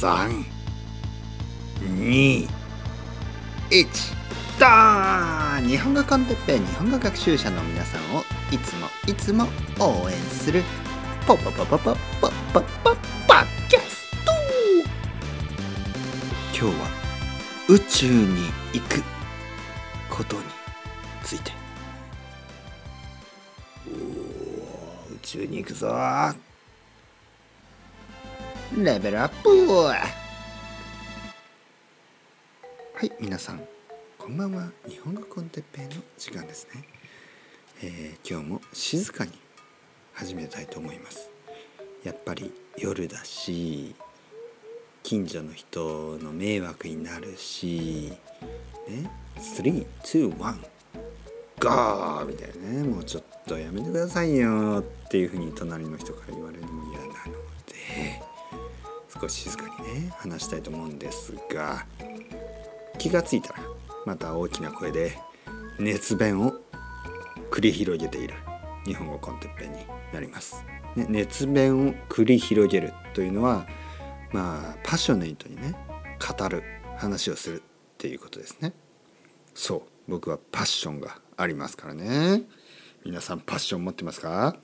3 2 1だー日本語 con Teppei 日本語学習者の皆さんをいつもいつも応援する。ポポポポポポポポポキャスト今日は宇宙に行くことについておー宇宙に行くぞーレベルアップはい皆さんこんばんは。日本語コンテッペイの時間ですね、えー今日も静かに始めたいと思います。やっぱり夜だし近所の人の迷惑になるしね321ゴーみたいなねもうちょっとやめてくださいよっていうふうに隣の人から言われるのも嫌なので。少し静かにね話したいと思うんですが気がついたらまた大きな声で熱弁を繰り広げている日本語コンテッペイになります。ね、熱弁を繰り広げるというのはまあパッショネイトにね語る話をするっていうことですね。そう僕はパッションがありますからね。皆さんパッション持ってますか？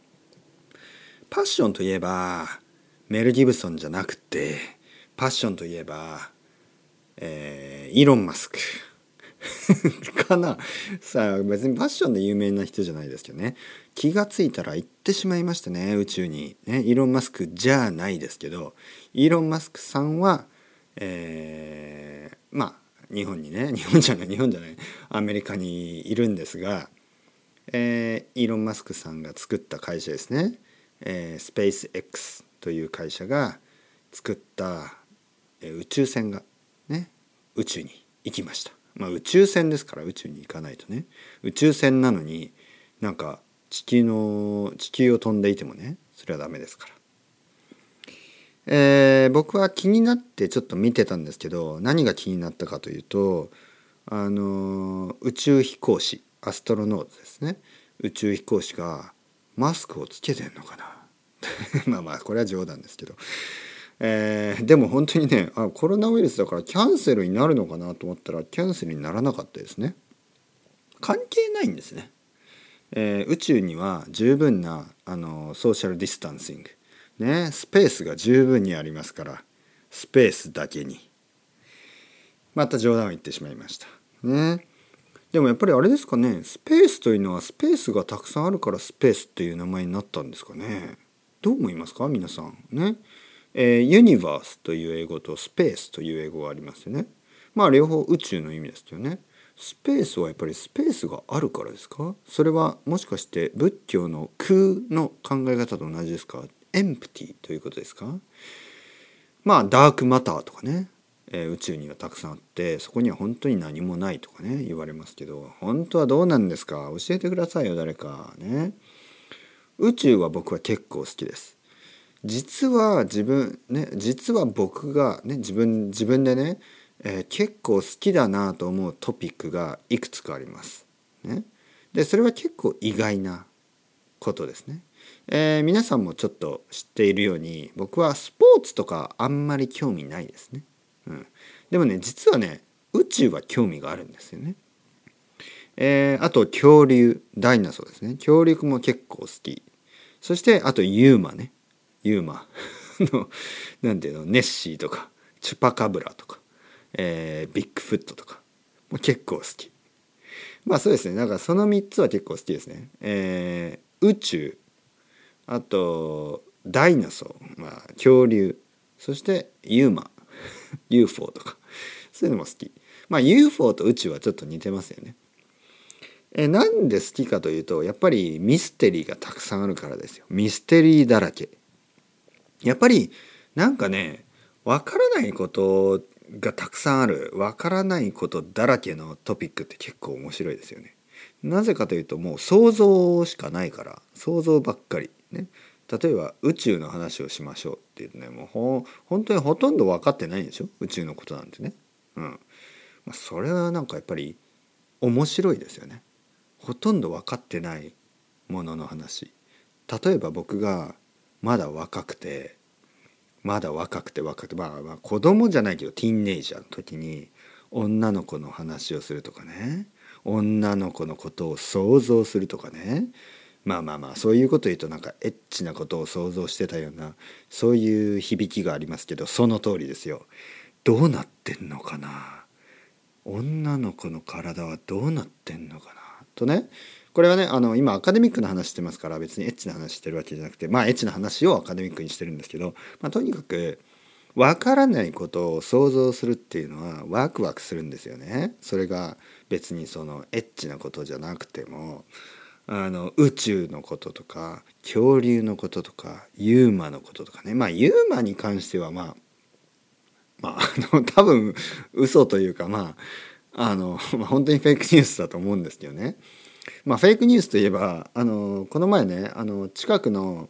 パッションといえばメル・ギブソンじゃなくてパッションといえば、えーイーロン・マスク。かな。さあ別にパッションで有名な人じゃないですけどね。気がついたら行ってしまいましたね宇宙に、ね、イーロン・マスクじゃないですけどイーロン・マスクさんは、えーまあ日本にね 日本じゃない日本じゃないアメリカにいるんですが、えーイーロン・マスクさんが作った会社ですね、えー、スペース X という会社が作った、宇宙船がね宇宙に行きました。まあ宇宙船ですから宇宙に行かないとね宇宙船なのになんか地球の地球を飛んでいてもねそれはダメですから。えー僕は気になってちょっと見てたんですけど何が気になったかというとあの宇宙飛行士 astronaut ですね宇宙飛行士がマスクをつけてんのかな まあまあこれは冗談ですけど、えーでも本当にねあコロナウイルスだからキャンセルになるのかなと思ったらキャンセルにならなかったですね。関係ないんですね、えー宇宙には十分なあの social distancing。ねスペースが十分にありますからスペースだけに。また冗談を言ってしまいました。ね。でもやっぱりあれですかねスペースというのはスペースがたくさんあるからスペースっていう名前になったんですかね。どう思いますか？皆さん。ね。えーユニバースという英語とスペースという英語がありますよね。まあ両方宇宙の意味ですよね。スペースはやっぱりスペースがあるからですか？それはもしかして仏教の空の考え方と同じですか？エンプティということですか？まあダークマターとかね、えー宇宙にはたくさんあってそこには本当に何もないとかね言われますけど。本当はどうなんですか？教えてくださいよ誰か。ね。宇宙は僕は結構好きです実は自分ね実は僕がね自分自分でね、えー結構好きだなと思うトピックがいくつかあります。ね、でそれは結構意外なことですね。えー皆さんもちょっと知っているように僕はスポーツとかあんまり興味ないですね。うん、でもね実はね宇宙は興味があるんですよね。えーあと恐竜ダイナソーですね。恐竜も結構好き。そしてあとユーマね。ユーマ。のなんていうの？ネッシーとかチュパカブラとか、えービッグフットとかも結構好き。まあそうですね。だからその3つは結構好きですね、えー宇宙。あとダイナソー、まあ、恐竜。そしてユーマ。UFO とか。そういうのも好き。まあ UFO と宇宙はちょっと似てますよね。えなんで好きかというとやっぱりミステリーがたくさんあるからですよ。ミステリーだらけ。やっぱりなんかねわからないことがたくさんある。わからないことだらけのトピックって結構面白いですよね。なぜかというともう想像しかないから。想像ばっかり。ね。例えば宇宙の話をしましょうっていうとね。もうほ本当にほとんど分かってないんでしょ？宇宙のことなんてね。うん、ま、それはなんかやっぱり面白いですよね。ほとんど分かってないものの話。例えば僕がまだ若くてまだ若くて若くてまあまあ子供じゃないけどティーンネイジャーの時に女の子の話をするとかね。女の子のことを想像するとかね。まあまあまあそういうこと言うとなんかエッチなことを想像してたようなそういう響きがありますけどその通りですよ。どうなってんのかな？女の子の体はどうなってんのかな？とねこれはねあの今アカデミックな話してますから別にエッチな話してるわけじゃなくてまあエッチな話をアカデミックにしてるんですけど、まあ、とにかく分からないことを想像するっていうのはワクワクするんですよね。それが別にそのエッチなことじゃなくてもあの宇宙のこととか恐竜のこととかユーマのこととかねまあユーマに関してはまあまああの多分嘘というかまああの、まあ、本当にフェイクニュースだと思うんですけどね。まあ、フェイクニュースといえばあのこの前ねあの近くの、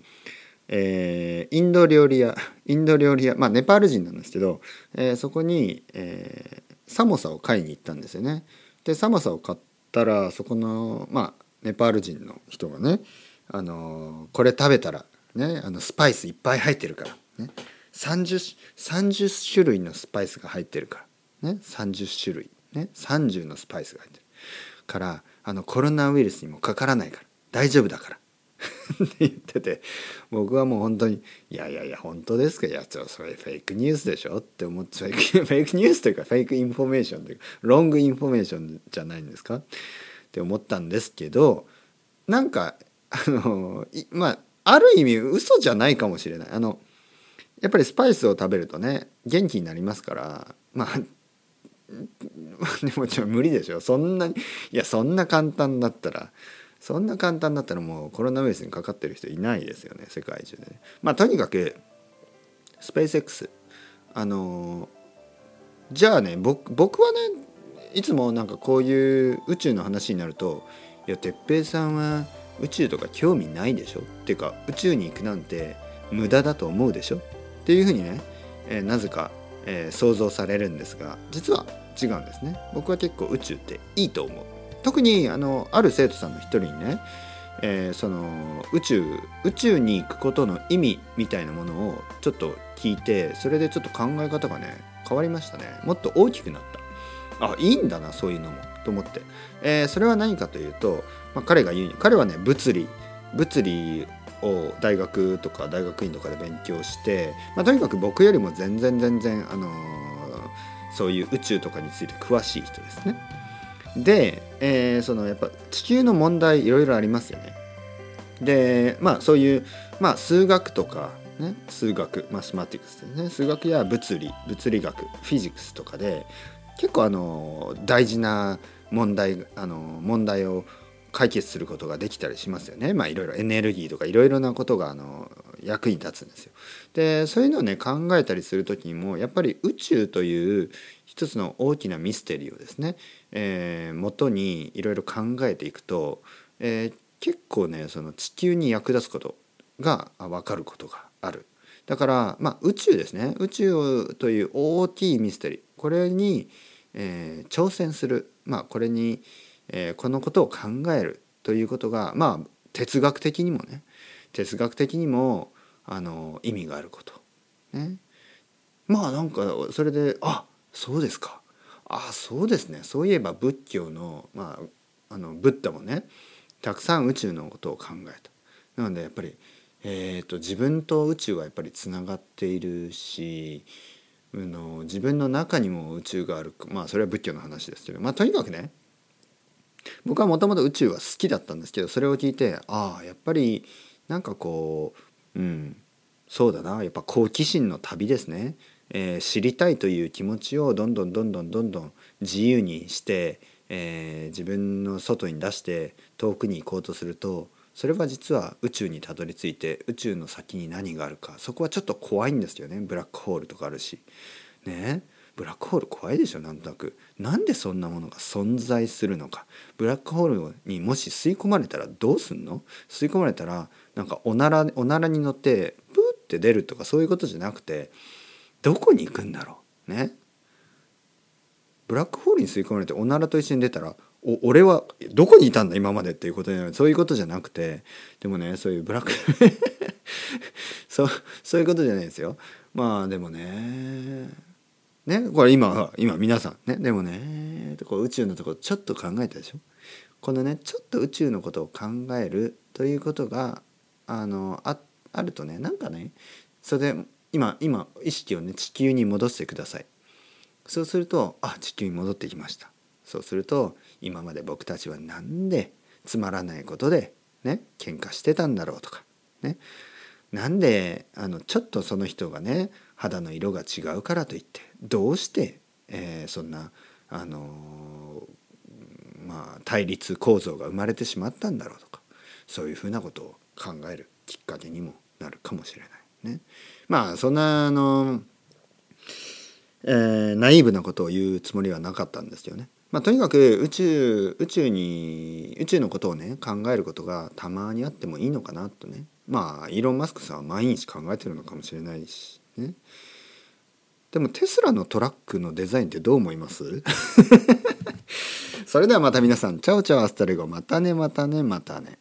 えー、インド料理屋 インド料理屋まあネパール人なんですけど、えー、そこに、えー、サモサを買いに行ったんですよね。でサモサを買ったらそこのまあネパール人の人がねあのこれ食べたらねあのスパイスいっぱい入ってるからね 30, 30種類のスパイスが入ってるからね30種類ね30のスパイスが入ってるからあのコロナウイルスにもかからないから大丈夫だからって言ってて僕はもう本当に「いやいやいや本当ですかいやそれフェイクニュースでしょ?」って思ってフェイクフェイクニュースというか fake information というか wrong information じゃないんですか？って思ったんですけどなんかあのまあある意味嘘じゃないかもしれないあのやっぱりスパイスを食べるとね元気になりますからまあ でもちょ無理でしょ。そんなにいやそんな簡単だったらそんな簡単だったらもうコロナウイルスにかかってる人いないですよね世界中で、ね、まあとにかくスペース X あのじゃあね僕僕はねいつもなんかこういう宇宙の話になると「いや哲平さんは宇宙とか興味ないでしょ」っていうか宇宙に行くなんて無駄だと思うでしょ？っていうふうにね、えー、なぜか、えー、想像されるんですが実は違うんですね。僕は結構宇宙っていいと思う。特にあのある生徒さんの一人にね、えー、その宇宙宇宙に行くことの意味みたいなものをちょっと聞いてそれでちょっと考え方がね変わりましたね。もっと大きくなった。あいいんだなそういうのも。と思って、えー、それは何かというと、まあ、彼が言う彼はね物理物理を大学とか大学院とかで勉強して、まあ、とにかく僕よりも全然全然、あのー、そういう宇宙とかについて詳しい人ですね。で、えー、そのやっぱ地球の問題いろいろありますよね。でまあそういう、まあ、数学とか、ね、数学マスマティクスですね数学や物理物理学フィジクスとかで結構あの大事な問題あの問題を解決することができたりしますよね。まあいろいろエネルギーとかいろいろなことがあの役に立つんですよ。でそういうのをね考えたりする時にもやっぱり宇宙という一つの大きなミステリーをですね、えー、元にいろいろ考えていくと、えー、結構ねその地球に役立つことが分かることがある。だから、まあ、宇宙ですね宇宙という大きいミステリーこれに、えー、挑戦する、まあ、これに、えー、このことを考えるということがまあ哲学的にもね哲学的にもあの意味があること。ね、まあなんかそれであそうですか。あそうですね。そういえば仏教の,、まあ、あのブッダもねたくさん宇宙のことを考えた。なのでやっぱり、えーと、自分と宇宙はやっぱりつながっているしの自分の中にも宇宙がある。まあそれは仏教の話ですけど。まあとにかくね僕はもともと宇宙は好きだったんですけどそれを聞いてああやっぱりなんかこううんそうだな。やっぱ好奇心の旅ですね、えー、知りたいという気持ちをどんどんどんどんどんどん自由にして、えー、自分の外に出して遠くに行こうとするとそれは実は宇宙にたどり着いて宇宙の先に何があるかそこはちょっと怖いんですよね。ブラックホールとかあるし。ね。ブラックホール怖いでしょなんとなく。なんでそんなものが存在するのか。ブラックホールにもし吸い込まれたらどうすんの？吸い込まれたらなんかおならおならに乗ってプーって出るとかそういうことじゃなくてどこに行くんだろう？ね？ブラックホールに吸い込まれておならと一緒に出たらお俺はどこにいたんだ？今までっていうことになる。そういうことじゃなくてでもねそういうブラック そうそういうことじゃないですよ。まあでもねね？これ今今皆さんね？でもねこう宇宙のとこちょっと考えたでしょ？このねちょっと宇宙のことを考えるということがあのああるとねなんかねそれで今今意識をね地球に戻してください。そうするとあ地球に戻ってきました。そうすると今まで僕たちは何でつまらないことでね喧嘩してたんだろうとかね。なんであのちょっとその人がね肌の色が違うからといってどうして、えー、そんなあのー、まあ対立構造が生まれてしまったんだろうとかそういうふうなことを考えるきっかけにもなるかもしれないね。まあそんなあの、えー、ナイーブなことを言うつもりはなかったんですよね。まあ、とにかく宇宙宇宙に宇宙のことをね考えることがたまにあってもいいのかなとね。まあイーロン・マスクさんは毎日考えてるのかもしれないしね。でもテスラのトラックのデザインってどう思います？それではまた皆さん。 Chao chao hasta luego。またねまたねまたね。